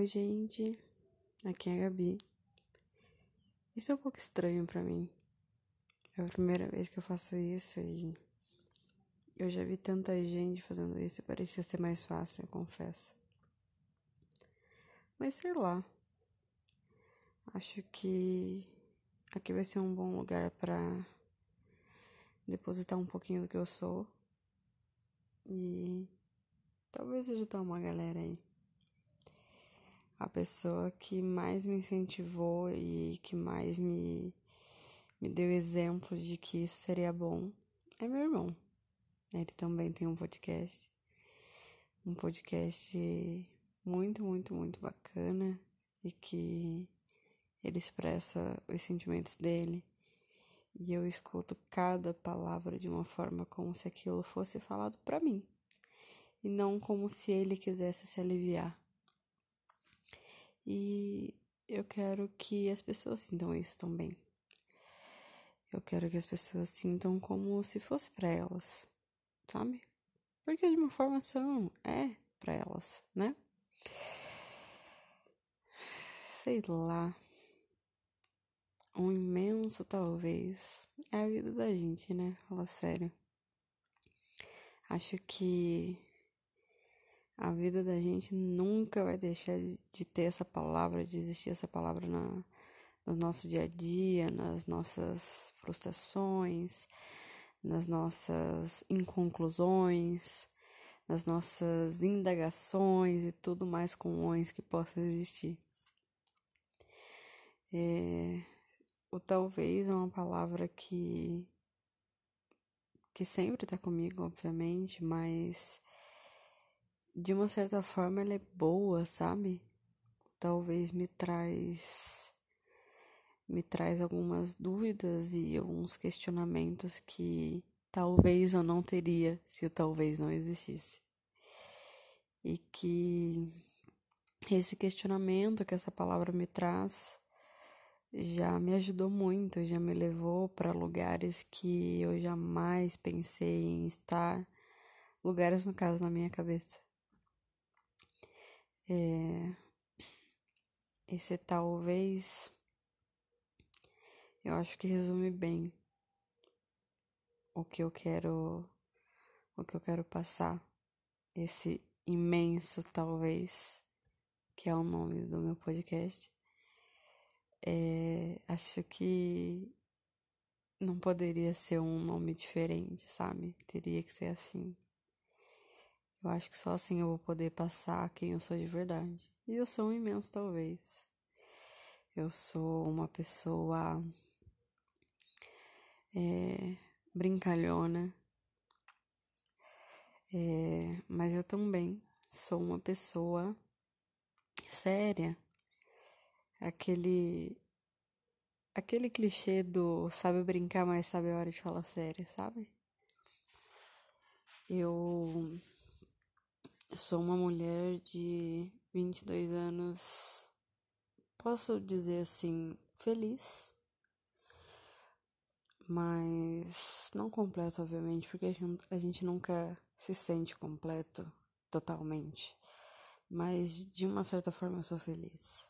Oi, gente. Aqui é a Gabi. Isso é um pouco estranho para mim. É a primeira vez que eu faço isso e eu já vi tanta gente fazendo isso e parecia ser mais fácil, eu confesso. Mas sei lá. Acho que aqui vai ser um bom lugar para depositar um pouquinho do que eu sou e talvez ajudar uma galera aí a pessoa que mais me incentivou e que mais me, me deu exemplo de que isso seria bom é meu irmão. Ele também tem um podcast. Um podcast muito, muito, muito bacana e que ele expressa os sentimentos dele. E eu escuto cada palavra de uma forma como se aquilo fosse falado para mim e não como se ele quisesse se aliviar. E eu quero que as pessoas sintam isso também. Eu quero que as pessoas sintam como se fosse para elas, sabe? Porque de uma forma são, é para elas, né? Sei lá. Um imenso talvez é a vida da gente, né? Fala sério. Acho que a vida da gente nunca vai deixar de ter essa palavra, de existir essa palavra na, no nosso dia a dia, nas nossas frustrações, nas nossas inconclusões, nas nossas indagações e tudo mais comums que possa existir. É, o talvez é uma palavra que que sempre está comigo, obviamente, mas de uma certa forma ela é boa, sabe? Talvez me traz me traz algumas dúvidas e alguns questionamentos que talvez eu não teria se o talvez não existisse. E que esse questionamento que essa palavra me traz já me ajudou muito, já me levou para lugares que eu jamais pensei em estar, lugares no caso na minha cabeça. É, esse talvez eu acho que resume bem o que eu quero o que eu quero passar. Esse imenso talvez que é o nome do meu podcast. É, acho que não poderia ser um nome diferente sabe? Teria que ser assim eu acho que só assim eu vou poder passar quem eu sou de verdade. E eu sou um imenso, talvez. Eu sou uma pessoa é, brincalhona, é, mas eu também sou uma pessoa séria. Aquele aquele clichê do sabe brincar, mas sabe a hora de falar sério, sabe? Eu sou uma mulher de 22 anos, posso dizer assim, feliz, mas não completo, obviamente, porque a gente, a gente nunca se sente completo totalmente. Mas de uma certa forma eu sou feliz.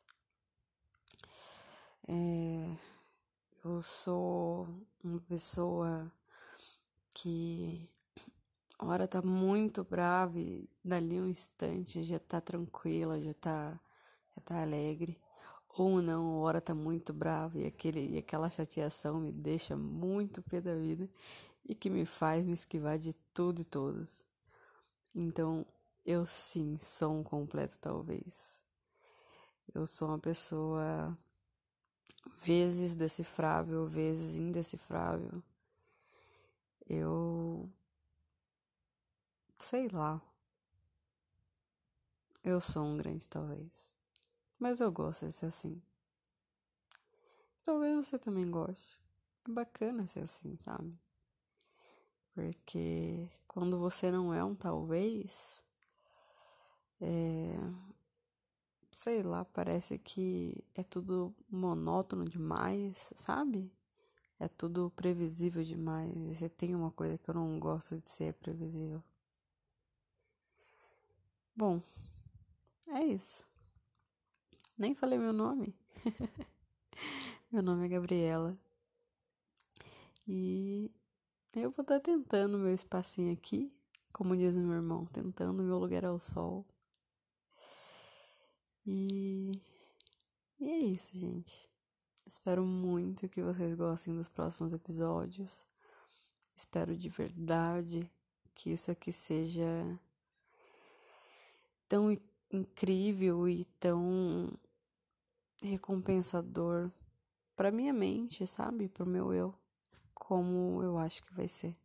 É, eu sou uma pessoa que hora tá muito brava e dali um instante já tá tranquila, já tá, já tá alegre. Ou não, a hora tá muito brava e, aquele, e aquela chateação me deixa muito pé da vida e que me faz me esquivar de tudo e todos. Então, eu sim sou um completo talvez. Eu sou uma pessoa vezes decifrável, vezes indecifrável. Eu Sei lá. Eu sou um grande talvez. Mas eu gosto de ser assim. Talvez você também goste. É bacana ser assim, sabe? Porque quando você não é um talvez, é. Sei lá, parece que é tudo monótono demais, sabe? É tudo previsível demais. E você tem uma coisa que eu não gosto de ser previsível. Bom, é isso. Nem falei meu nome. meu nome é Gabriela. E eu vou estar tentando meu espacinho aqui, como diz o meu irmão, tentando meu lugar ao sol. E, e é isso, gente. Espero muito que vocês gostem dos próximos episódios. Espero de verdade que isso aqui seja tão incrível e tão recompensador para minha mente, sabe? Para o meu eu, como eu acho que vai ser.